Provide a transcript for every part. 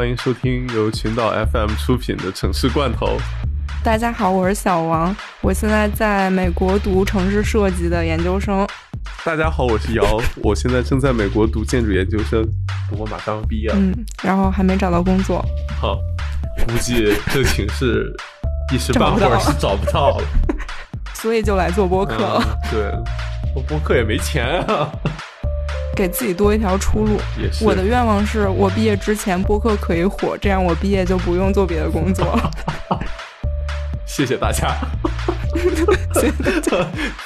欢迎收听由群岛 FM 出品的《城市罐头》。大家好，我是小王，我现在在美国读城市设计的研究生。大家好，我是姚，我现在正在美国读建筑研究生，不过马上要毕业了。嗯，然后还没找到工作。好，估计这寝室一时半会儿是找不到了，所以就来做播客了。对，我播客也没钱啊。给自己多一条出路。我的愿望是我毕业之前播客可以火，这样我毕业就不用做别的工作了。谢谢大家，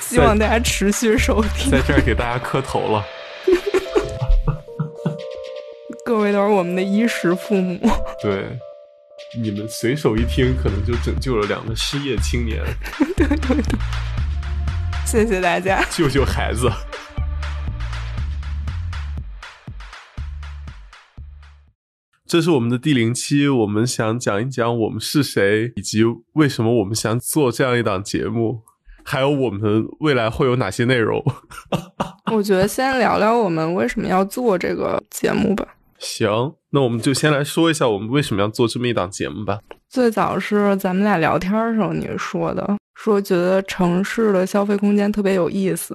希望大家持续收听。在这儿给大家磕头了。各位都是我们的衣食父母。对，你们随手一听，可能就拯救了两个失业青年。对对对，谢谢大家。救救孩子！这是我们的第零期，我们想讲一讲我们是谁，以及为什么我们想做这样一档节目，还有我们未来会有哪些内容。我觉得先聊聊我们为什么要做这个节目吧。行，那我们就先来说一下我们为什么要做这么一档节目吧。最早是咱们俩聊天的时候你说的，说觉得城市的消费空间特别有意思。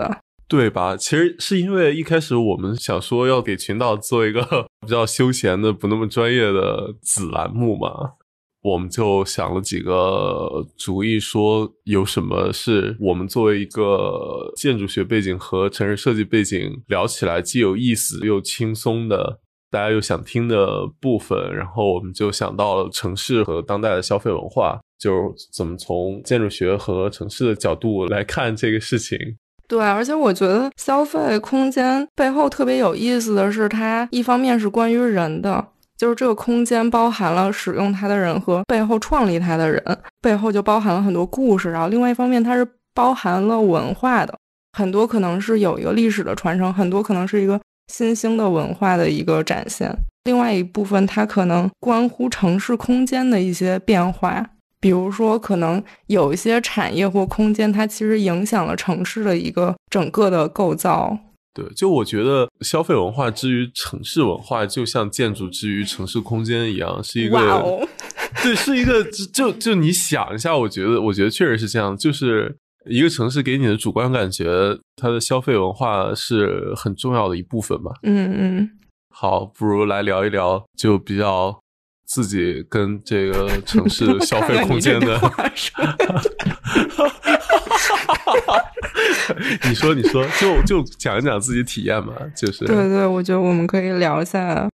对吧？其实是因为一开始我们想说要给群岛做一个比较休闲的、不那么专业的子栏目嘛，我们就想了几个主意，说有什么是我们作为一个建筑学背景和城市设计背景聊起来既有意思又轻松的，大家又想听的部分。然后我们就想到了城市和当代的消费文化，就是怎么从建筑学和城市的角度来看这个事情。对，而且我觉得消费空间背后特别有意思的是，它一方面是关于人的，就是这个空间包含了使用它的人和背后创立它的人，背后就包含了很多故事。然后另外一方面，它是包含了文化的，很多可能是有一个历史的传承，很多可能是一个新兴的文化的一个展现。另外一部分，它可能关乎城市空间的一些变化。比如说，可能有一些产业或空间，它其实影响了城市的一个整个的构造。对，就我觉得消费文化之于城市文化，就像建筑之于城市空间一样，是一个，哦、对，是一个，就就你想一下，我觉得，我觉得确实是这样，就是一个城市给你的主观感觉，它的消费文化是很重要的一部分吧。嗯嗯，好，不如来聊一聊，就比较。自己跟这个城市 消费空间的，你说你说，就就讲一讲自己体验嘛，就是对对，我觉得我们可以聊一下，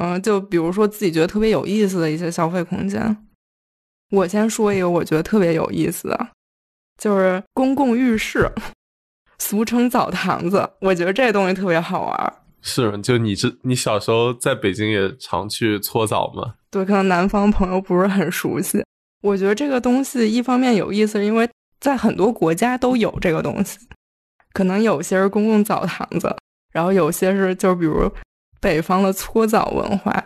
嗯，就比如说自己觉得特别有意思的一些消费空间。我先说一个我觉得特别有意思的，就是公共浴室，俗称澡堂子，我觉得这东西特别好玩。是，就你这，你小时候在北京也常去搓澡吗？对，可能南方朋友不是很熟悉。我觉得这个东西一方面有意思，是因为在很多国家都有这个东西。可能有些是公共澡堂子，然后有些是就比如北方的搓澡文化。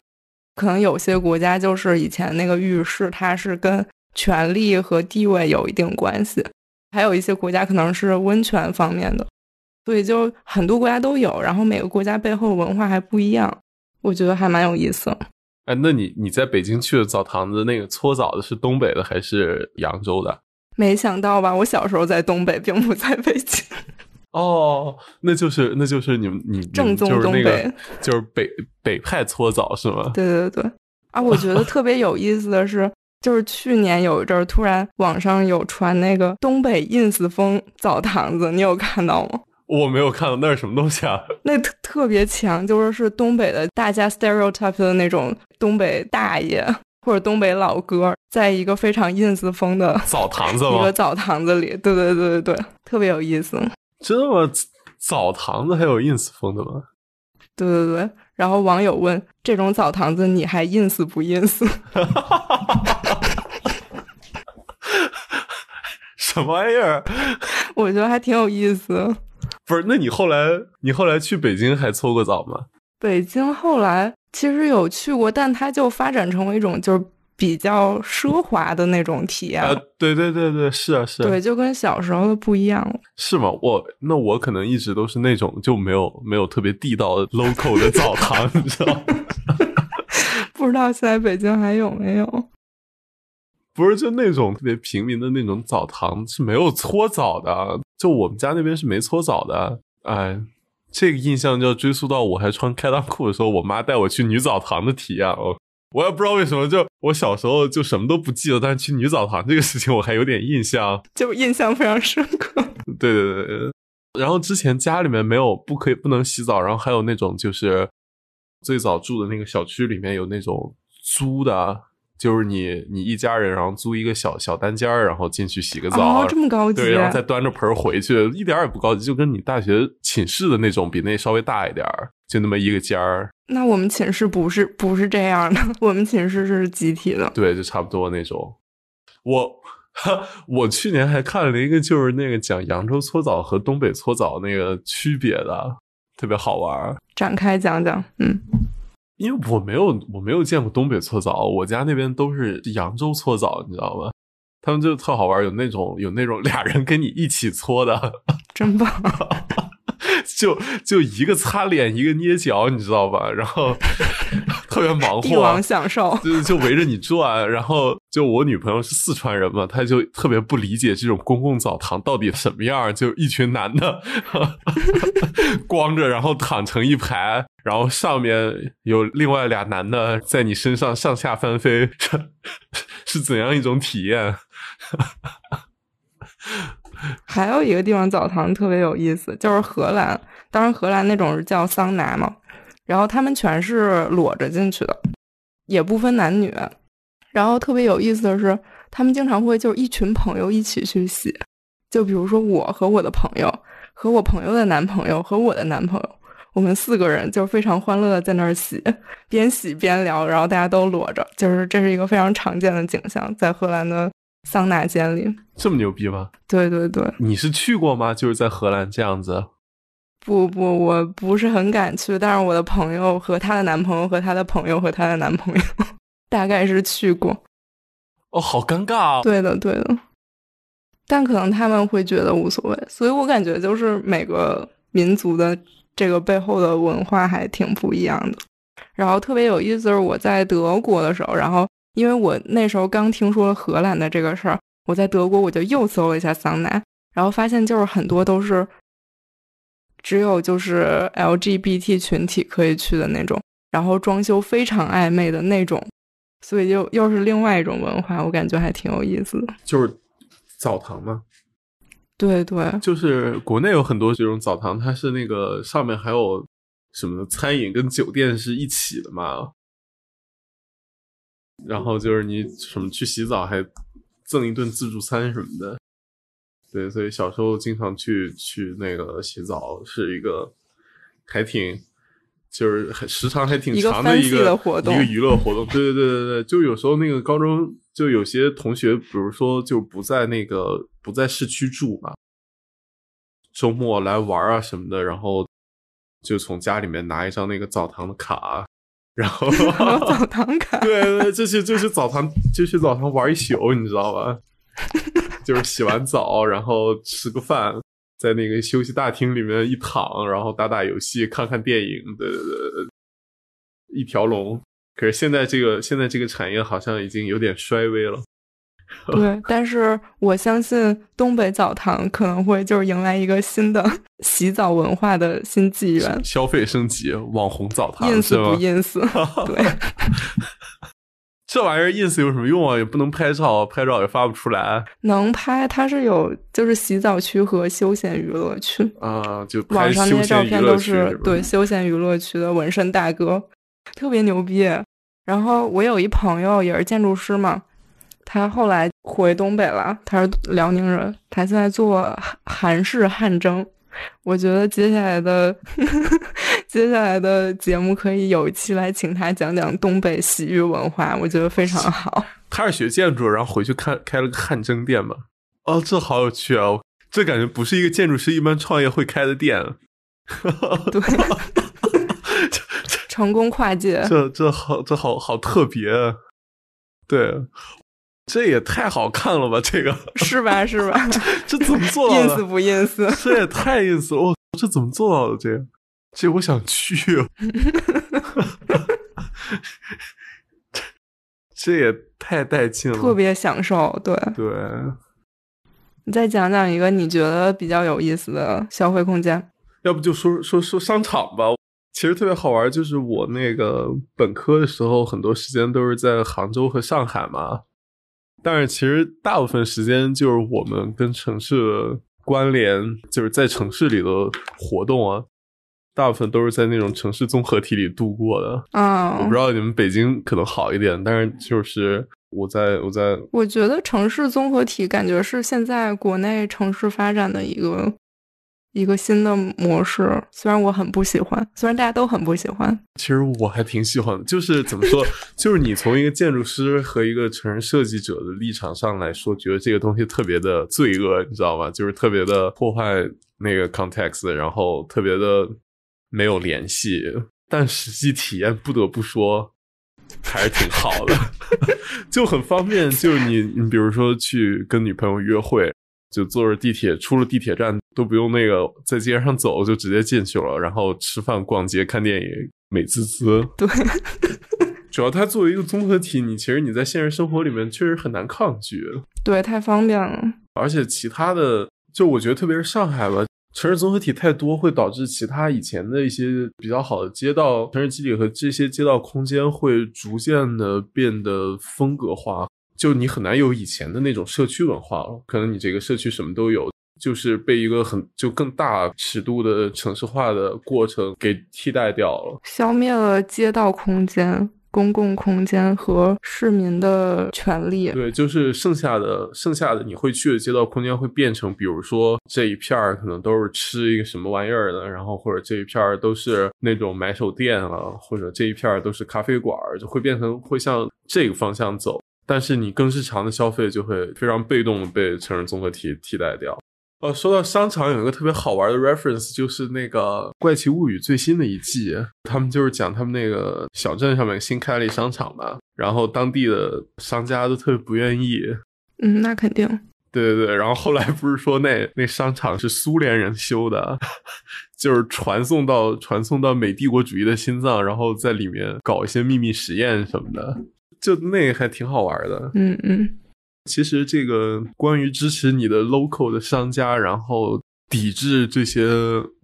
可能有些国家就是以前那个浴室，它是跟权力和地位有一定关系。还有一些国家可能是温泉方面的。所以就很多国家都有，然后每个国家背后文化还不一样，我觉得还蛮有意思。哎，那你你在北京去的澡堂子，那个搓澡的是东北的还是扬州的？没想到吧，我小时候在东北，并不在北京。哦，那就是那就是你们你正宗东北，就是北北派搓澡是吗？对对对啊，我觉得特别有意思的是，就是去年有一阵儿突然网上有传那个东北 ins 风澡堂子，你有看到吗？我没有看到那是什么东西啊？那特特别强，就是是东北的大家 stereotype 的那种东北大爷或者东北老哥，在一个非常 ins 风的澡堂子吗？一个澡堂子里，对对对对对，特别有意思。真的吗？澡堂子还有 ins 风的吗？对对对。然后网友问：这种澡堂子你还 ins 不 ins？什么玩意儿？我觉得还挺有意思。不是，那你后来你后来去北京还搓过澡吗？北京后来其实有去过，但它就发展成为一种就是比较奢华的那种体验。啊，对对对对，是啊是啊。对，就跟小时候的不一样了。是吗？我那我可能一直都是那种就没有没有特别地道的 local 的澡堂，你知道吗？不知道现在北京还有没有？不是，就那种特别平民的那种澡堂是没有搓澡的，就我们家那边是没搓澡的。哎，这个印象就要追溯到我还穿开裆裤的时候，我妈带我去女澡堂的体验哦。我也不知道为什么，就我小时候就什么都不记得，但是去女澡堂这个事情我还有点印象，就印象非常深刻。对对对对。然后之前家里面没有不可以不能洗澡，然后还有那种就是最早住的那个小区里面有那种租的。就是你，你一家人，然后租一个小小单间儿，然后进去洗个澡，这么高级，对，然后再端着盆回去，一点也不高级，就跟你大学寝室的那种比那稍微大一点儿，就那么一个间儿。那我们寝室不是不是这样的，我们寝室是集体的，对，就差不多那种。我 我去年还看了一个，就是那个讲扬州搓澡和东北搓澡那个区别的，特别好玩，展开讲讲，嗯。因为我没有我没有见过东北搓澡，我家那边都是扬州搓澡，你知道吗？他们就特好玩，有那种有那种 俩人跟你一起搓的，真棒。就就一个擦脸，一个捏脚，你知道吧？然后 特别忙活，帝王享受，就就围着你转。然后就我女朋友是四川人嘛，她就特别不理解这种公共澡堂到底什么样，就一群男的 光着，然后躺成一排，然后上面有另外俩男的在你身上上下翻飞，是怎样一种体验？还有一个地方澡堂特别有意思，就是荷兰。当然，荷兰那种是叫桑拿嘛，然后他们全是裸着进去的，也不分男女。然后特别有意思的是，他们经常会就是一群朋友一起去洗，就比如说我和我的朋友，和我朋友的男朋友和我的男朋友，我们四个人就非常欢乐的在那儿洗，边洗边聊，然后大家都裸着，就是这是一个非常常见的景象，在荷兰的。桑拿间里这么牛逼吗？对对对，你是去过吗？就是在荷兰这样子？不不，我不是很敢去，但是我的朋友和她的男朋友和她的朋友和她的男朋友 大概是去过。哦，好尴尬啊！对的对的，但可能他们会觉得无所谓，所以我感觉就是每个民族的这个背后的文化还挺不一样的。然后特别有意思是我在德国的时候，然后。因为我那时候刚听说了荷兰的这个事儿，我在德国我就又搜了一下桑拿，然后发现就是很多都是只有就是 LGBT 群体可以去的那种，然后装修非常暧昧的那种，所以就又是另外一种文化，我感觉还挺有意思的。就是澡堂吗？对对，就是国内有很多这种澡堂，它是那个上面还有什么餐饮跟酒店是一起的嘛。然后就是你什么去洗澡还赠一顿自助餐什么的，对，所以小时候经常去去那个洗澡，是一个还挺就是时长还挺长的一个活动，一个娱乐活动。对对对对对，就有时候那个高中就有些同学，比如说就不在那个不在市区住嘛，周末来玩啊什么的，然后就从家里面拿一张那个澡堂的卡。然后澡堂卡，对对，就去就去澡堂，就去澡堂玩一宿，你知道吧？就是洗完澡，然后吃个饭，在那个休息大厅里面一躺，然后打打游戏，看看电影，对对对，一条龙。可是现在这个现在这个产业好像已经有点衰微了。对，但是我相信东北澡堂可能会就是迎来一个新的洗澡文化的新纪元，消费升级，网红澡堂，ins 不 ins？对，这玩意儿 ins 有什么用啊？也不能拍照，拍照也发不出来。能拍，它是有就是洗澡区和休闲娱乐区啊，就网上那些照片都是对休闲娱乐区的纹身大哥，特别牛逼。然后我有一朋友也是建筑师嘛。他后来回东北了，他是辽宁人，他现在做韩式汗蒸。我觉得接下来的 接下来的节目可以有一期来请他讲讲东北洗浴文化，我觉得非常好。他是学建筑，然后回去开开了个汗蒸店嘛？哦，这好有趣啊！这感觉不是一个建筑师一般创业会开的店。对，成功跨界，这这好这好好特别。对。这也太好看了吧！这个是吧？是吧？这怎么做到的？ins 不 ins？这也太 ins 了！这怎么做到的？这这我想去。这也太带劲了，特别享受。对对。你再讲讲一个你觉得比较有意思的消费空间，要不就说说说商场吧。其实特别好玩，就是我那个本科的时候，很多时间都是在杭州和上海嘛。但是其实大部分时间就是我们跟城市关联，就是在城市里的活动啊，大部分都是在那种城市综合体里度过的。啊，我不知道你们北京可能好一点，但是就是我在我在，我觉得城市综合体感觉是现在国内城市发展的一个。一个新的模式，虽然我很不喜欢，虽然大家都很不喜欢，其实我还挺喜欢的。就是怎么说，就是你从一个建筑师和一个成人设计者的立场上来说，觉得这个东西特别的罪恶，你知道吗？就是特别的破坏那个 context，然后特别的没有联系。但实际体验不得不说还是挺好的 就很方便。就是你，你比如说去跟女朋友约会。就坐着地铁，出了地铁站都不用那个在街上走，就直接进去了。然后吃饭、逛街、看电影，美滋滋。对，主要它作为一个综合体，你其实你在现实生活里面确实很难抗拒。对，太方便了。而且其他的，就我觉得特别是上海吧，城市综合体太多，会导致其他以前的一些比较好的街道、城市基地和这些街道空间会逐渐的变得风格化。就你很难有以前的那种社区文化了，可能你这个社区什么都有，就是被一个很就更大尺度的城市化的过程给替代掉了，消灭了街道空间、公共空间和市民的权利。对，就是剩下的剩下的你会去的街道空间会变成，比如说这一片儿可能都是吃一个什么玩意儿的，然后或者这一片儿都是那种买手店啊，或者这一片儿都是咖啡馆，就会变成会向这个方向走。但是你更日常的消费就会非常被动的被成人综合体替代掉。呃，说到商场，有一个特别好玩的 reference，就是那个《怪奇物语》最新的一季，他们就是讲他们那个小镇上面新开了一商场嘛，然后当地的商家都特别不愿意。嗯，那肯定。对对对，然后后来不是说那那商场是苏联人修的，就是传送到传送到美帝国主义的心脏，然后在里面搞一些秘密实验什么的。就那个还挺好玩的，嗯嗯。其实这个关于支持你的 local 的商家，然后抵制这些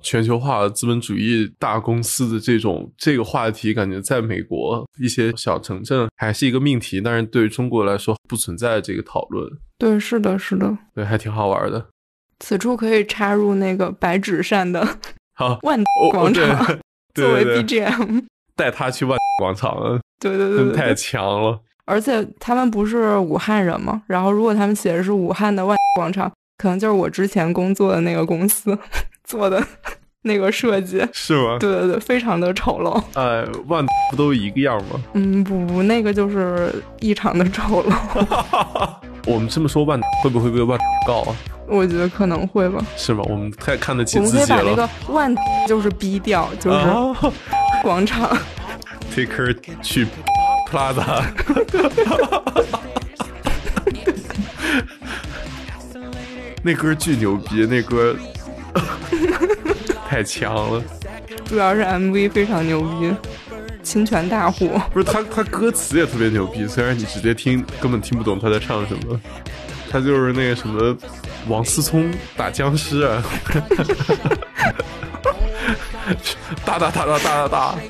全球化资本主义大公司的这种这个话题，感觉在美国一些小城镇还是一个命题，但是对于中国来说不存在这个讨论。对，是的，是的，对，还挺好玩的。此处可以插入那个白纸扇的好万广场 作为 BGM，带他去万 广场。对对对，太强了！而且他们不是武汉人吗？然后如果他们写的是武汉的万 广场，可能就是我之前工作的那个公司 做的那个设计，是吗？对对对，非常的丑陋。哎，万不都一个样吗？嗯，不不，那个就是异常的丑陋。我们这么说，万会不会被万告啊？我觉得可能会吧。是吗？我们太看得起自己了。我们可以把那个万就是逼掉，就是广场。，take her 去 Plaza，那歌巨牛逼，那歌太强了。主要是 MV 非常牛逼，侵权大户。不是他，他歌词也特别牛逼，虽然你直接听根本听不懂他在唱什么。他就是那个什么王思聪打僵尸啊，哒哒哒哒哒哒哒。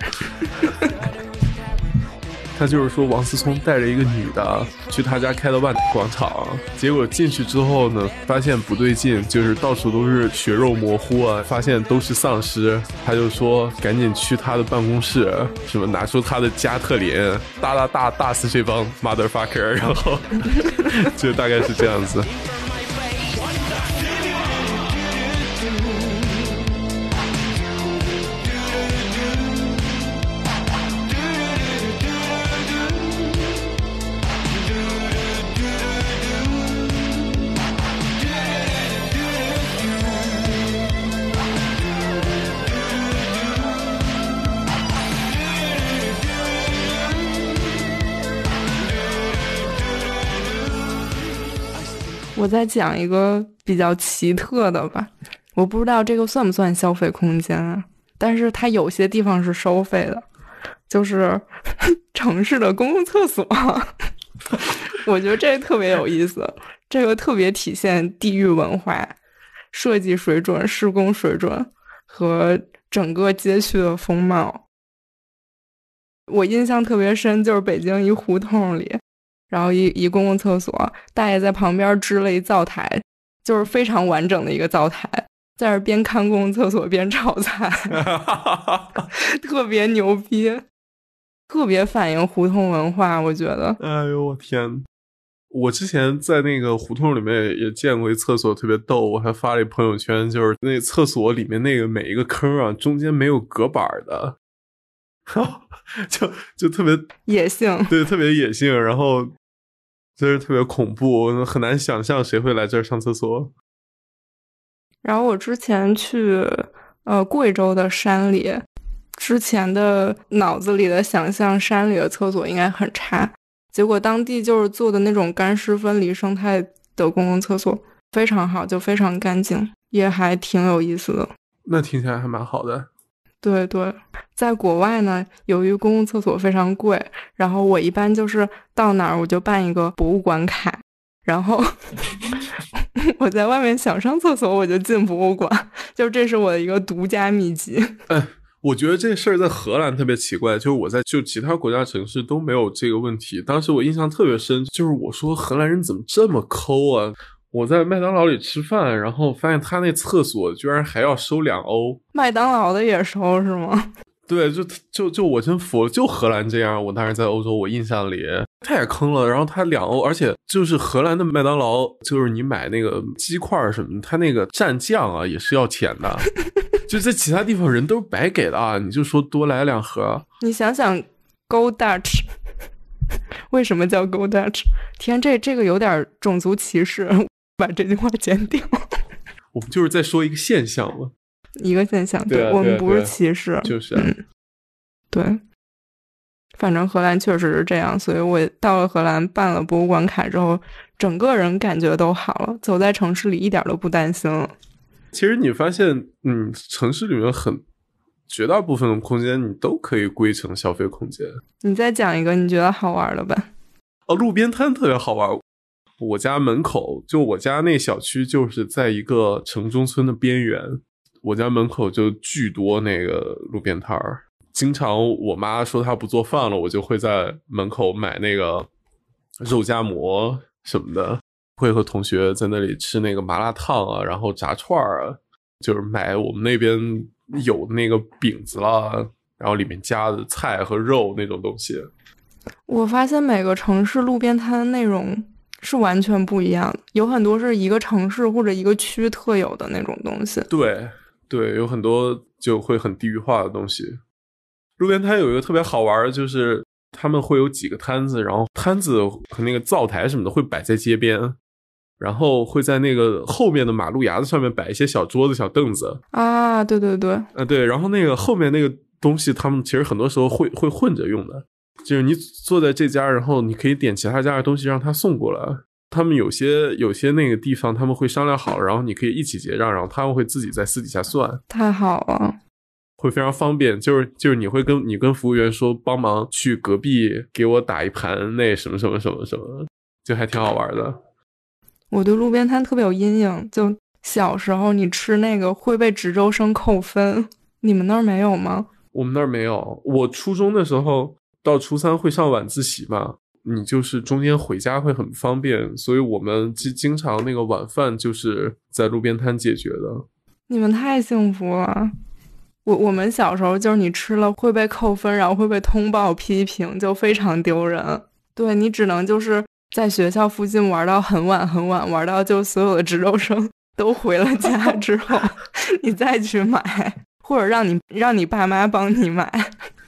他就是说，王思聪带着一个女的去他家开的万广场，结果进去之后呢，发现不对劲，就是到处都是血肉模糊啊，发现都是丧尸。他就说赶紧去他的办公室，什么拿出他的加特林，大大大大死这帮 motherfucker，然后就大概是这样子。再讲一个比较奇特的吧，我不知道这个算不算消费空间啊？但是它有些地方是收费的，就是 城市的公共厕所。我觉得这特别有意思，这个特别体现地域文化、设计水准、施工水准和整个街区的风貌。我印象特别深，就是北京一胡同里，然后一一公共厕所，大爷在旁边支了一灶台，就是非常完整的一个灶台，在那边看公共厕所边炒菜，特别牛逼，特别反映胡同文化，我觉得。哎呦我天！我之前在那个胡同里面也见过一厕所，特别逗，我还发了一朋友圈，就是那厕所里面那个每一个坑啊，中间没有隔板的。就就特别野性，对，特别野性，然后就是特别恐怖，很难想象谁会来这儿上厕所。然后我之前去呃贵州的山里，之前的脑子里的想象，山里的厕所应该很差，结果当地就是做的那种干湿分离生态的公共厕所非常好，就非常干净，也还挺有意思的。那听起来还蛮好的。对对，在国外呢，由于公共厕所非常贵，然后我一般就是到哪儿我就办一个博物馆卡，然后 我在外面想上厕所我就进博物馆，就这是我的一个独家秘籍。哎，我觉得这事儿在荷兰特别奇怪，就是我在就其他国家城市都没有这个问题。当时我印象特别深，就是我说荷兰人怎么这么抠啊？我在麦当劳里吃饭，然后发现他那厕所居然还要收两欧。麦当劳的也收是吗？对，就就就我真服了，就荷兰这样。我当时在欧洲，我印象里太坑了。然后他两欧，而且就是荷兰的麦当劳，就是你买那个鸡块什么，他那个蘸酱啊也是要钱的。就在其他地方人都是白给的啊，你就说多来两盒。你想想，Go Dutch，为什么叫 Go Dutch？天，这这个有点种族歧视。把这句话剪掉。我们就是在说一个现象嘛，一个现象。对我们不是歧视，就是。对，反正荷兰确实是这样，所以我到了荷兰办了博物馆卡之后，整个人感觉都好了，走在城市里一点都不担心了。其实你发现，嗯，城市里面很绝大部分的空间，你都可以归成消费空间。你再讲一个你觉得好玩的吧。哦，路边摊特别好玩。我家门口就我家那小区就是在一个城中村的边缘，我家门口就巨多那个路边摊儿。经常我妈说她不做饭了，我就会在门口买那个肉夹馍什么的，会和同学在那里吃那个麻辣烫啊，然后炸串儿啊，就是买我们那边有那个饼子啦，然后里面加的菜和肉那种东西。我发现每个城市路边摊的内容。是完全不一样的，有很多是一个城市或者一个区特有的那种东西。对，对，有很多就会很地域化的东西。路边摊有一个特别好玩的，就是他们会有几个摊子，然后摊子和那个灶台什么的会摆在街边，然后会在那个后面的马路牙子上面摆一些小桌子、小凳子。啊，对对对，呃，对，然后那个后面那个东西，他们其实很多时候会会混着用的。就是你坐在这家，然后你可以点其他家的东西让他送过来。他们有些有些那个地方他们会商量好，然后你可以一起结账，然后他们会自己在私底下算。太好了，会非常方便。就是就是你会跟你跟服务员说帮忙去隔壁给我打一盘那什么什么什么什么，就还挺好玩的。我对路边摊特别有阴影，就小时候你吃那个会被值周生扣分，你们那儿没有吗？我们那儿没有。我初中的时候。到初三会上晚自习嘛？你就是中间回家会很方便，所以我们经经常那个晚饭就是在路边摊解决的。你们太幸福了！我我们小时候就是你吃了会被扣分，然后会被通报批评，就非常丢人。对你只能就是在学校附近玩到很晚很晚，玩到就所有的值周生都回了家 之后，你再去买，或者让你让你爸妈帮你买。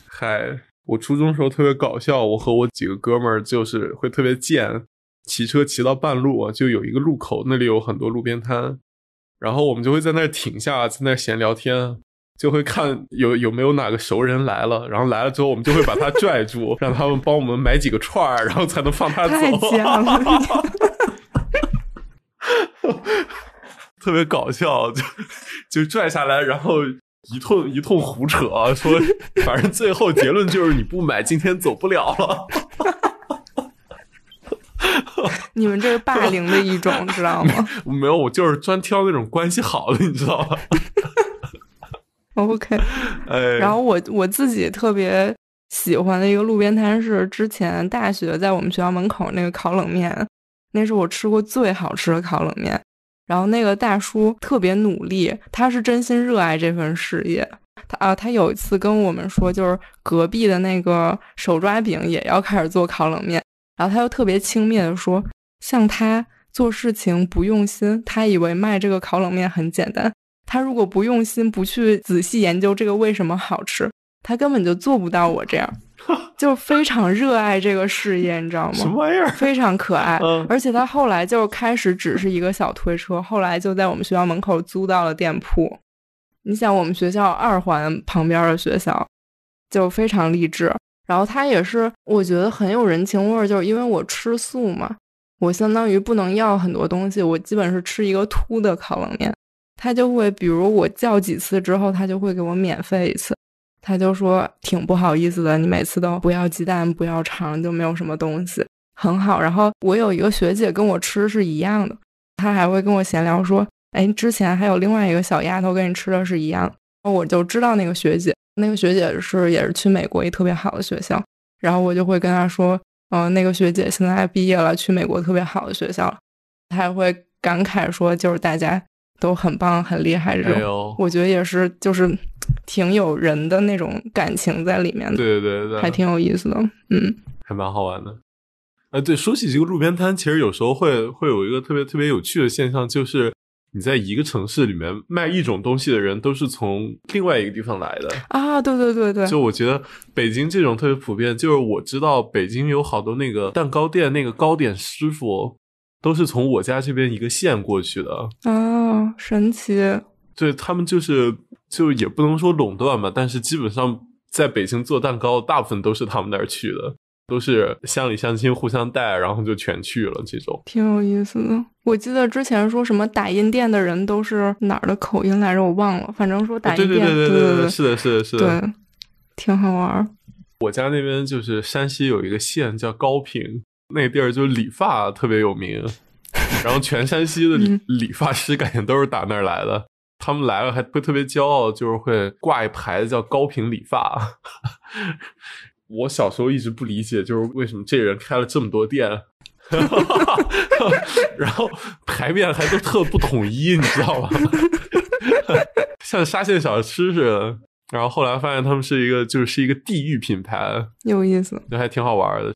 嗨。我初中时候特别搞笑，我和我几个哥们儿就是会特别贱，骑车骑到半路就有一个路口，那里有很多路边摊，然后我们就会在那儿停下，在那儿闲聊天，就会看有有没有哪个熟人来了，然后来了之后，我们就会把他 拽住，让他们帮我们买几个串儿，然后才能放他走。太贱了，特别搞笑，就就拽下来，然后。一通一通胡扯，说反正最后结论就是你不买，今天走不了了。你们这是霸凌的一种，知道吗？没有，我就是专挑那种关系好的，你知道吧？OK，哎，然后我我自己特别喜欢的一个路边摊是之前大学在我们学校门口那个烤冷面，那是我吃过最好吃的烤冷面。然后那个大叔特别努力，他是真心热爱这份事业。他啊，他有一次跟我们说，就是隔壁的那个手抓饼也要开始做烤冷面，然后他又特别轻蔑的说，像他做事情不用心，他以为卖这个烤冷面很简单。他如果不用心，不去仔细研究这个为什么好吃，他根本就做不到我这样，就非常热爱这个事业，你知道吗？什么玩意儿？非常可爱，嗯而且他后来就开始只是一个小推车，后来就在我们学校门口租到了店铺。你想，我们学校二环旁边的学校就非常励志，然后他也是我觉得很有人情味儿，就是因为我吃素嘛，我相当于不能要很多东西，我基本是吃一个秃的烤冷面。他就会，比如我叫几次之后，他就会给我免费一次。他就说挺不好意思的，你每次都不要鸡蛋，不要肠，就没有什么东西，很好。然后我有一个学姐跟我吃是一样的，她还会跟我闲聊说，哎，之前还有另外一个小丫头跟你吃的是一样我就知道那个学姐，那个学姐是也是去美国一特别好的学校，然后我就会跟她说，嗯、那个学姐现在毕业了，去美国特别好的学校了。她还会感慨说，就是大家都很棒、很厉害这种。哎，我觉得也是，就是挺有人的那种感情在里面的，对对对，还挺有意思的。嗯，还蛮好玩的。呃，对，说起这个路边摊，其实有时候会会有一个特别特别有趣的现象，就是你在一个城市里面卖一种东西的人，都是从另外一个地方来的。啊，对对对对，就我觉得北京这种特别普遍，就是我知道北京有好多那个蛋糕店，那个糕点师傅都是从我家这边一个县过去的。啊，神奇。对他们就是就也不能说垄断吧，但是基本上在北京做蛋糕，大部分都是他们那儿去的，都是乡里乡亲互相带，然后就全去了这种。挺有意思的。我记得之前说什么打印店的人都是哪儿的口音来着，我忘了。反正说打对对印店，对对对对，是的，是的，是的。对，挺好玩儿。我家那边就是山西有一个县叫高平，那地儿就理发特别有名，然后全山西的理嗯理发师感觉都是打那儿来的。他们来了还会特别骄傲，就是会挂一牌子叫“高频理发”。我小时候一直不理解，就是为什么这人开了这么多店，然后牌面还都特不统一，你知道吗？像沙县小吃似的。然后后来发现他们是一个，就是一个地域品牌，有意思。就还挺好玩的。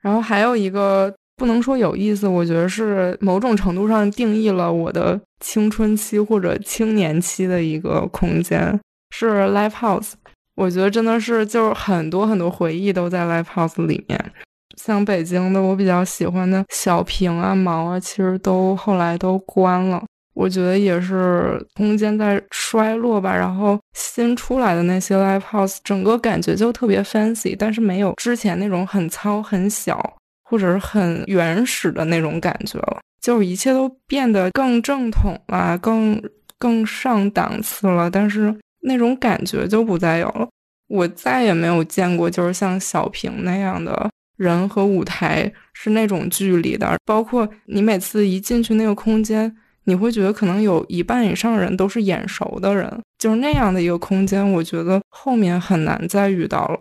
然后还有一个不能说有意思，我觉得是某种程度上定义了我的青春期或者青年期的一个空间，是 live house。我觉得真的是就是很多很多回忆都在 live house 里面。像北京的，我比较喜欢的小平啊、毛啊，其实都后来都关了。我觉得也是空间在衰落吧，然后新出来的那些 live house，整个感觉就特别 fancy，但是没有之前那种很糙、很小或者是很原始的那种感觉了，就是一切都变得更正统了，更更上档次了，但是那种感觉就不再有了。我再也没有见过就是像小平那样的人和舞台是那种距离的，包括你每次一进去那个空间。你会觉得可能有一半以上人都是眼熟的人，就是那样的一个空间，我觉得后面很难再遇到了。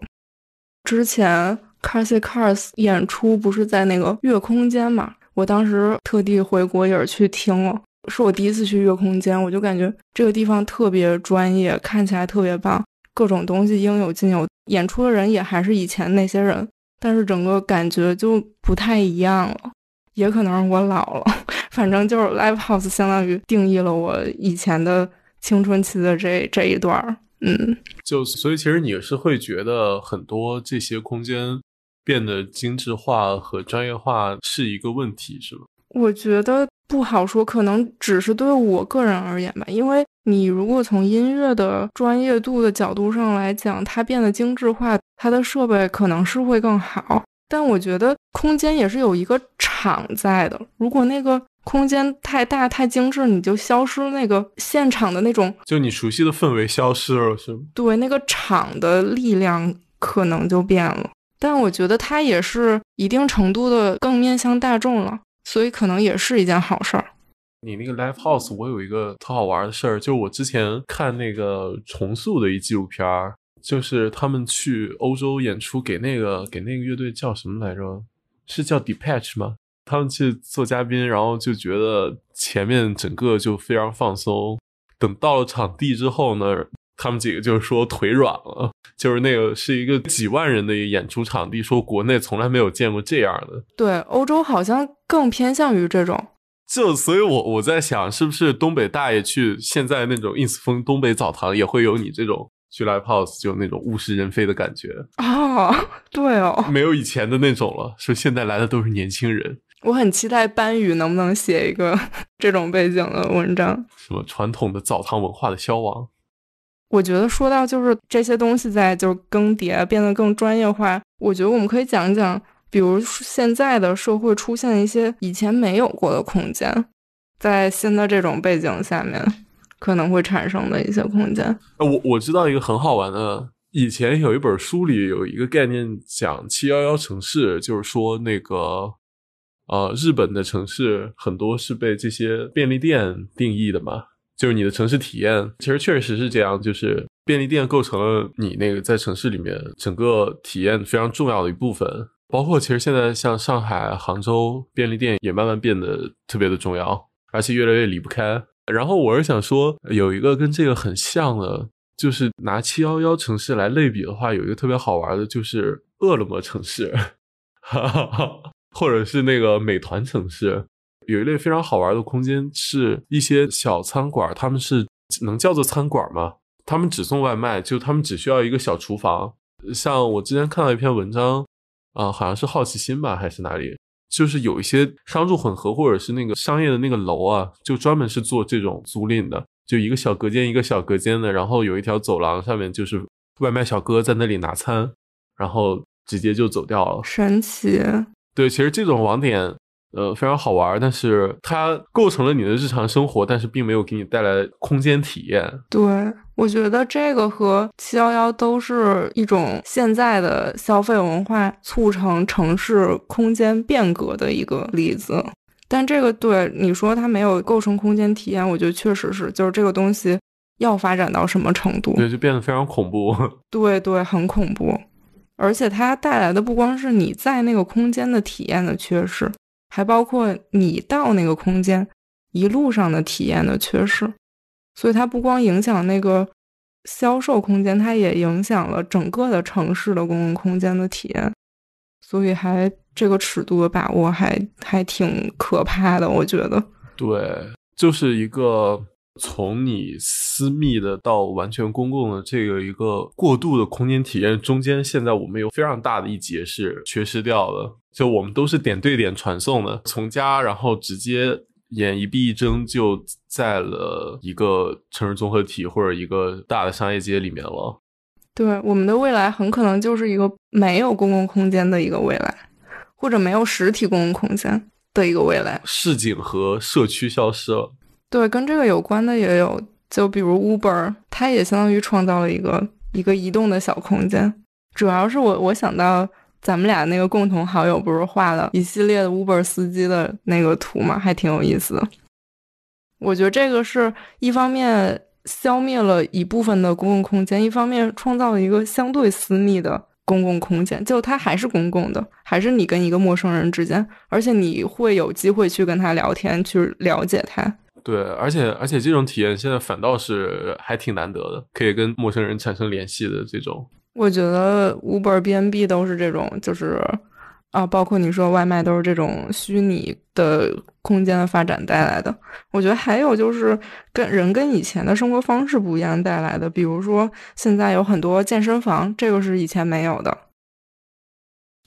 之前 Carsy Cars 演出不是在那个月空间嘛？我当时特地回国也是去听了，是我第一次去月空间，我就感觉这个地方特别专业，看起来特别棒，各种东西应有尽有，演出的人也还是以前那些人，但是整个感觉就不太一样了。也可能是我老了，反正就是 live house 相当于定义了我以前的青春期的这这一段儿。嗯，就所以其实你是会觉得很多这些空间变得精致化和专业化是一个问题，是吗？我觉得不好说，可能只是对我个人而言吧。因为你如果从音乐的专业度的角度上来讲，它变得精致化，它的设备可能是会更好。但我觉得空间也是有一个场在的，如果那个空间太大太精致，你就消失那个现场的那种，就你熟悉的氛围消失了，是吗？对那个场的力量可能就变了。但我觉得它也是一定程度的更面向大众了，所以可能也是一件好事儿。你那个 live house，我有一个特好玩的事儿，就是我之前看那个重塑的一纪录片儿，就是他们去欧洲演出，给那个给那个乐队叫什么来着？是叫 Depeche 吗？他们去做嘉宾，然后就觉得前面整个就非常放松，等到了场地之后呢，他们几个就是说腿软了，就是那个是一个几万人的一个演出场地，说国内从来没有见过这样的。对，欧洲好像更偏向于这种。就所以，我我在想，是不是东北大爷去现在那种 ins 风东北澡堂也会有你这种去 live house 就那种物是人非的感觉啊？对哦，没有以前的那种了，说现在来的都是年轻人。我很期待班宇能不能写一个这种背景的文章，什么传统的澡堂文化的消亡。我觉得说到就是这些东西在就是更迭变得更专业化，我觉得我们可以讲一讲。比如现在的社会出现一些以前没有过的空间，在新的这种背景下面可能会产生的一些空间。我我知道一个很好玩的，以前有一本书里有一个概念讲七幺幺城市，就是说那个呃日本的城市很多是被这些便利店定义的嘛，就是你的城市体验其实确实是这样，就是便利店构成了你那个在城市里面整个体验非常重要的一部分。包括其实现在像上海、杭州便利店也慢慢变得特别的重要，而且越来越离不开。然后我是想说，有一个跟这个很像的，就是拿七幺幺城市来类比的话，有一个特别好玩的，就是饿了么城市，或者是那个美团城市，有一类非常好玩的空间，是一些小餐馆，他们是能叫做餐馆吗？他们只送外卖，就他们只需要一个小厨房。像我之前看到一篇文章。啊，好像是好奇心吧，还是哪里？就是有一些商住混合，或者是那个商业的那个楼啊，就专门是做这种租赁的，就一个小隔间一个小隔间的，然后有一条走廊，上面就是外卖小哥在那里拿餐，然后直接就走掉了。神奇。对，其实这种网点。呃，非常好玩，但是它构成了你的日常生活，但是并没有给你带来空间体验。对，我觉得这个和七幺幺都是一种现在的消费文化促成城市空间变革的一个例子。但这个对你说它没有构成空间体验，我觉得确实是，就是这个东西要发展到什么程度？对，就变得非常恐怖。对对，很恐怖，而且它带来的不光是你在那个空间的体验的缺失。还包括你到那个空间一路上的体验的缺失，所以它不光影响那个销售空间，它也影响了整个的城市的公共空间的体验。所以还这个尺度的把握还还挺可怕的，我觉得。对，就是一个从你私密的到完全公共的这个一个过渡的空间体验中间，现在我们有非常大的一节是缺失掉的。就我们都是点对点传送的，从家然后直接眼一闭一睁就在了一个城市综合体或者一个大的商业街里面了。对，我们的未来很可能就是一个没有公共空间的一个未来，或者没有实体公共空间的一个未来。市井和社区消失了。对，跟这个有关的也有，就比如 Uber，它也相当于创造了一个一个移动的小空间。主要是我我想到。咱们俩那个共同好友不是画了一系列的 Uber 司机的那个图嘛？还挺有意思的。我觉得这个是一方面消灭了一部分的公共空间，一方面创造了一个相对私密的公共空间。就它还是公共的，还是你跟一个陌生人之间，而且你会有机会去跟他聊天，去了解他。对，而且而且这种体验现在反倒是还挺难得的，可以跟陌生人产生联系的这种。我觉得 Uber、B N B 都是这种，就是啊，包括你说外卖都是这种虚拟的空间的发展带来的。我觉得还有就是跟人跟以前的生活方式不一样带来的，比如说现在有很多健身房，这个是以前没有的。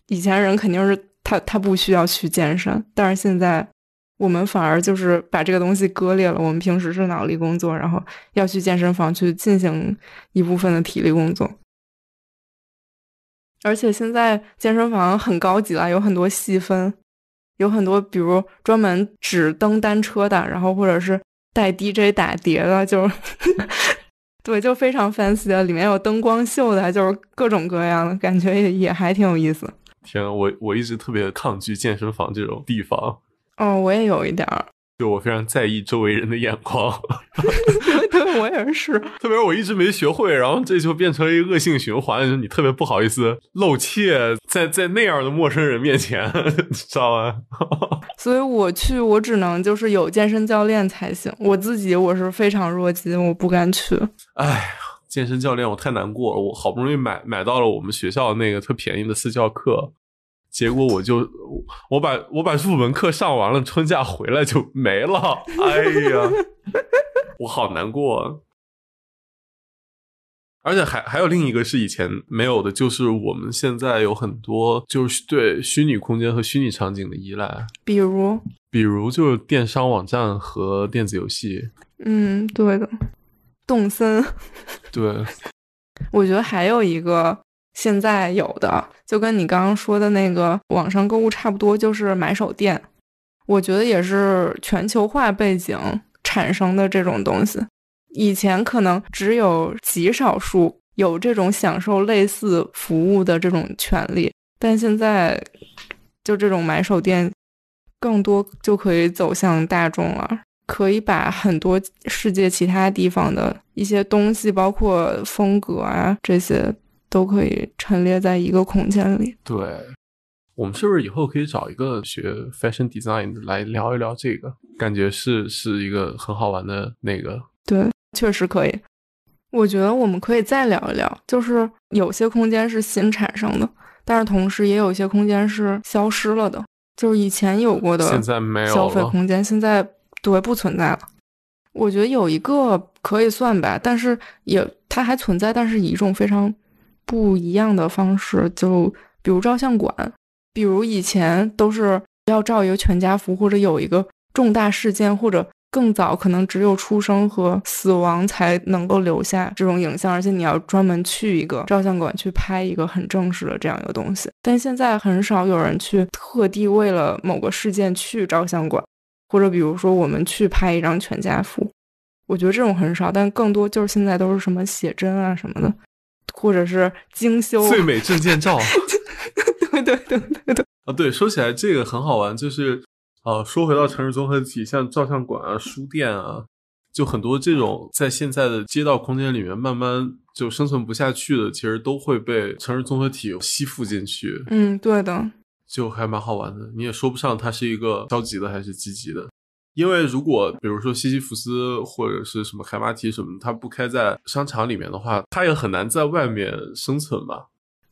以前人肯定是他他不需要去健身，但是现在我们反而就是把这个东西割裂了。我们平时是脑力工作，然后要去健身房去进行一部分的体力工作。而且现在健身房很高级了，有很多细分，有很多比如专门只蹬单车的，然后或者是带 DJ 打碟的，就 对，就非常 fancy 的，里面有灯光秀的，就是各种各样的，感觉也也还挺有意思。天啊，我我一直特别抗拒健身房这种地方。哦，我也有一点儿。就我非常在意周围人的眼光，对，我也是。特别是我一直没学会，然后这就变成了一个恶性循环，就是你特别不好意思露怯，在在那样的陌生人面前，你知道吗？所以我去，我只能就是有健身教练才行。我自己我是非常弱鸡，我不敢去。哎，健身教练我太难过了，我好不容易买买到了我们学校那个特便宜的私教课。结果我就我把我把入门课上完了，春假回来就没了。哎呀，我好难过。啊而且还还有另一个是以前没有的，就是我们现在有很多就是对虚拟空间和虚拟场景的依赖，比如比如就是电商网站和电子游戏。嗯，对的，动森。对，我觉得还有一个。现在有的就跟你刚刚说的那个网上购物差不多，就是买手店。我觉得也是全球化背景产生的这种东西。以前可能只有极少数有这种享受类似服务的这种权利，但现在就这种买手店更多就可以走向大众了，可以把很多世界其他地方的一些东西，包括风格啊这些。都可以陈列在一个空间里。对，我们是不是以后可以找一个学 fashion design 的来聊一聊这个？感觉是是一个很好玩的那个。对，确实可以。我觉得我们可以再聊一聊，就是有些空间是新产生的，但是同时也有一些空间是消失了的，就是以前有过的，现在没有消费空间，现在对不存在了。我觉得有一个可以算吧，但是也它还存在，但是以一种非常。不一样的方式，就比如照相馆，比如以前都是要照一个全家福，或者有一个重大事件，或者更早可能只有出生和死亡才能够留下这种影像，而且你要专门去一个照相馆去拍一个很正式的这样一个东西。但现在很少有人去特地为了某个事件去照相馆，或者比如说我们去拍一张全家福，我觉得这种很少，但更多就是现在都是什么写真啊什么的。或者是精修最美证件照，对对对对对啊！对，说起来这个很好玩，就是呃，说回到城市综合体，像照相馆啊、书店啊，就很多这种在现在的街道空间里面慢慢就生存不下去的，其实都会被城市综合体吸附进去。嗯，对的，就还蛮好玩的。你也说不上它是一个消极的还是积极的。因为如果比如说西西弗斯或者是什么海马体什么，它不开在商场里面的话，它也很难在外面生存吧？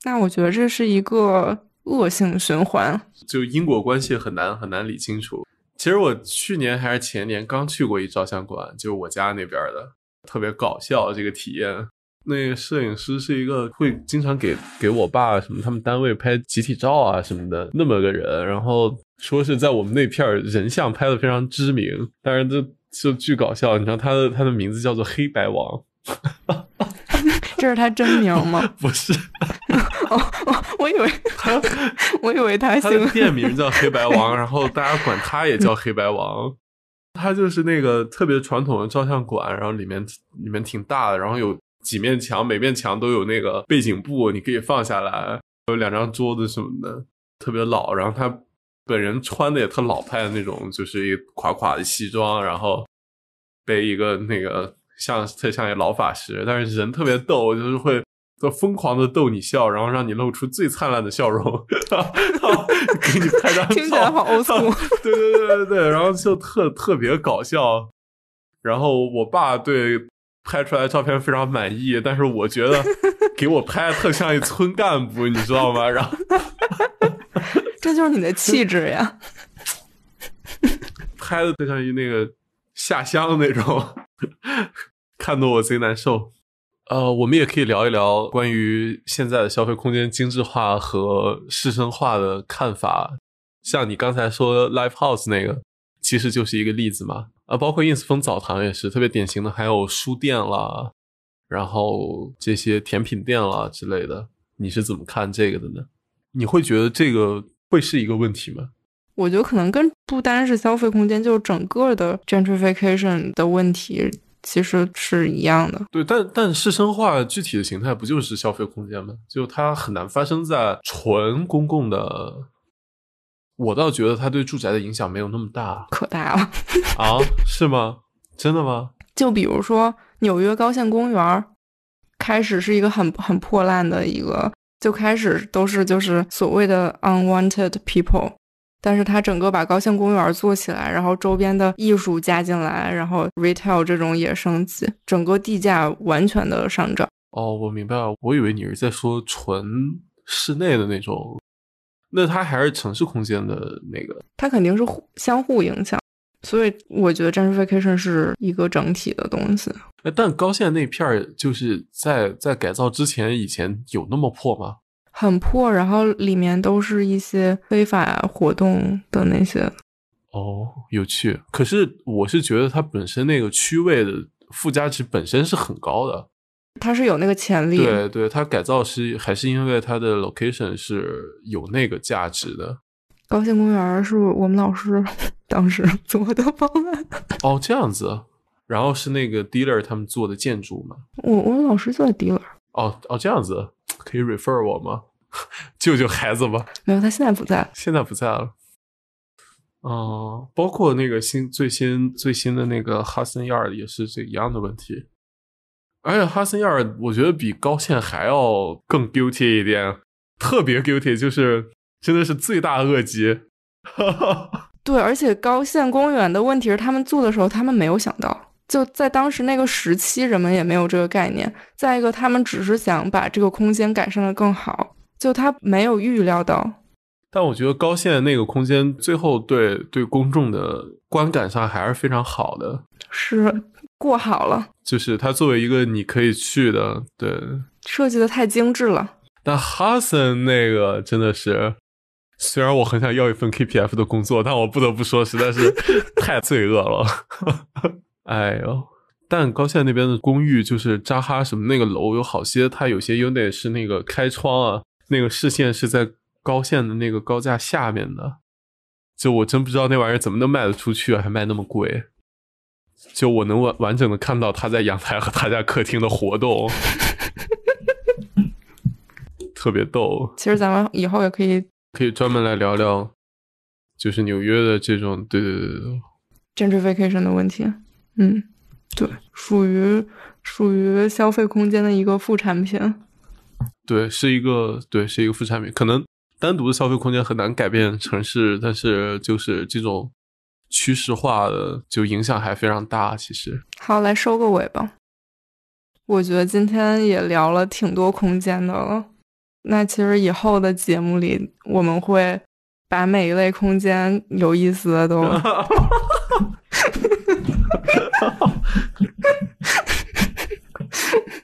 那我觉得这是一个恶性循环，就因果关系很难很难理清楚。其实我去年还是前年刚去过一照相馆，就是我家那边的，特别搞笑这个体验。那个摄影师是一个会经常给给我爸什么他们单位拍集体照啊什么的那么个人，然后。说是在我们那片人像拍的非常知名，但是这就巨搞笑。你知道他的他的名字叫做黑白王，这是他真名吗？不是，哦，我以为他，我以为他他的店名叫黑白王，然后大家管他也叫黑白王。他就是那个特别传统的照相馆，然后里面里面挺大的，然后有几面墙，每面墙都有那个背景布，你可以放下来，有两张桌子什么的，特别老。然后他。本人穿的也特老派的那种，就是一垮垮的西装，然后背一个那个像特像一老法师，但是人特别逗，就是会就疯狂的逗你笑，然后让你露出最灿烂的笑容，给你拍张照，听起来好。对对对对对，然后就特特别搞笑。然后我爸对拍出来照片非常满意，但是我觉得给我拍的特像一村干部，你知道吗？然后。这就是你的气质呀！拍的就像一那个下乡那种，看得我贼难受。呃，我们也可以聊一聊关于现在的消费空间精致化和市生化的看法。像你刚才说 Live House 那个，其实就是一个例子嘛。啊，包括 ins 风澡堂也是特别典型的，还有书店啦，然后这些甜品店啦之类的。你是怎么看这个的呢？你会觉得这个？会是一个问题吗？我觉得可能跟不单是消费空间，就是整个的 gentrification 的问题其实是一样的。对，但但市生化具体的形态不就是消费空间吗？就它很难发生在纯公共的。我倒觉得它对住宅的影响没有那么大，可大了 啊？是吗？真的吗？就比如说纽约高线公园，开始是一个很很破烂的一个，就开始都是就是所谓的 unwanted people。但是他整个把高线公园做起来，然后周边的艺术加进来，然后 retail 这种也升级，整个地价完全的上涨。哦，我明白了，我以为你是在说纯室内的那种，那它还是城市空间的那个，它肯定是互相互影响，所以我觉得 gentrification 是一个整体的东西。但高线那片儿就是在在改造之前，以前有那么破吗？很破，然后里面都是一些非法活动的那些。哦，有趣。可是我是觉得它本身那个区位的附加值本身是很高的，它是有那个潜力。对对，它改造是还是因为它的 location 是有那个价值的。高线公园是我们老师当时做的方案。哦，这样子。然后是那个 dealer 他们做的建筑嘛？我我们老师做的 dealer。哦哦，这样子可以 refer 我吗？救救孩子吧！没有，他现在不在，现在不在了。哦，包括那个新最新最新的那个哈森亚尔也是这一样的问题。而且哈森亚尔我觉得比高线还要更 guilty 一点，特别 guilty，就是真的是罪大恶极。对，而且高线公园的问题是，他们做的时候他们没有想到，就在当时那个时期，人们也没有这个概念。再一个，他们只是想把这个空间改善的更好。就他没有预料到，但我觉得高线那个空间最后对对公众的观感上还是非常好的，是过好了。就是它作为一个你可以去的，对，设计的太精致了。但哈森那个真的是，虽然我很想要一份 KPF 的工作，但我不得不说，实在是太罪恶了。哎呦，但高线那边的公寓就是扎哈什么那个楼有好些，它有些 unit 是那个开窗啊。那个视线是在高线的那个高架下面的，就我真不知道那玩意儿怎么能卖得出去，还卖那么贵。就我能完完整的看到他在阳台和他家客厅的活动，特别逗。其实咱们以后也可以可以专门来聊聊，就是纽约的这种对对对对 gentrification 的问题。嗯，对，属于属于消费空间的一个副产品。对，是一个对，是一个副产品。可能单独的消费空间很难改变城市，但是就是这种趋势化的，就影响还非常大。其实，好，来收个尾吧。我觉得今天也聊了挺多空间的了。那其实以后的节目里，我们会把每一类空间有意思的都。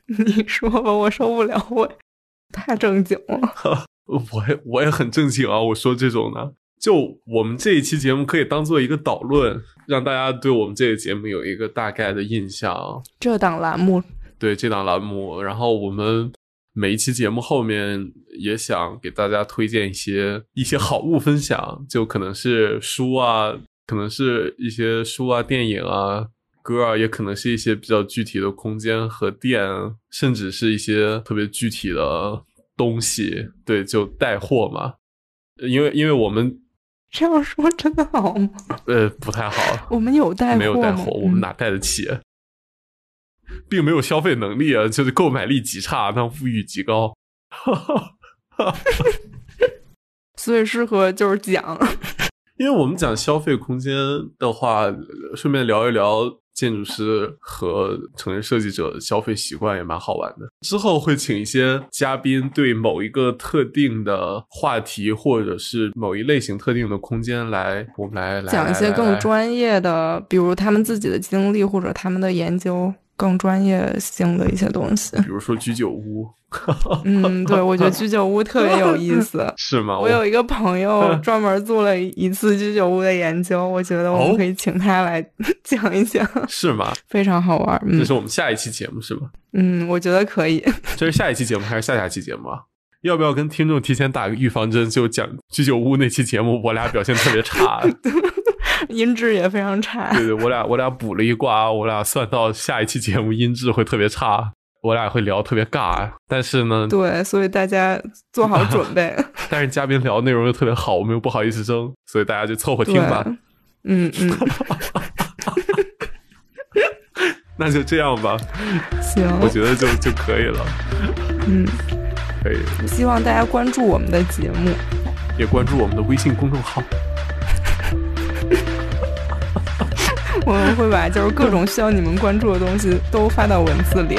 你说吧，我受不了，我太正经了。我也我也很正经啊，我说这种呢，就我们这一期节目可以当做一个导论，让大家对我们这个节目有一个大概的印象。这档栏目，对这档栏目，然后我们每一期节目后面也想给大家推荐一些一些好物分享，就可能是书啊，可能是一些书啊、电影啊。歌啊，也可能是一些比较具体的空间和店，甚至是一些特别具体的东西。对，就带货嘛。因为，因为我们这样说真的好吗？呃，不太好。我们有带货没有带货，我们哪带得起？并没有消费能力啊，就是购买力极差，但物欲极高。所以适合就是讲，因为我们讲消费空间的话，顺便聊一聊。建筑师和城市设计者的消费习惯也蛮好玩的。之后会请一些嘉宾，对某一个特定的话题，或者是某一类型特定的空间来，我们来讲一些更专业的，比如他们自己的经历或者他们的研究。更专业性的一些东西，比如说居酒屋。嗯，对，我觉得居酒屋特别有意思，是吗？我有一个朋友专门做了一次居酒屋的研究，我觉得我们可以请他来 讲一讲，是吗？非常好玩。这是我们下一期节目是吗？嗯，我觉得可以。这是下一期节目还是下下期节目啊？要不要跟听众提前打个预防针？就讲居酒屋那期节目，我俩表现特别差。音质也非常差。对对，我俩我俩补了一卦，我俩算到下一期节目音质会特别差，我俩会聊特别尬。但是呢，对，所以大家做好准备。但是嘉宾聊内容又特别好，我们又不好意思争，所以大家就凑合听吧。嗯嗯。那就这样吧。行，我觉得就就可以了。嗯，可以。希望大家关注我们的节目，也关注我们的微信公众号。我们会把就是各种需要你们关注的东西都发到文字里。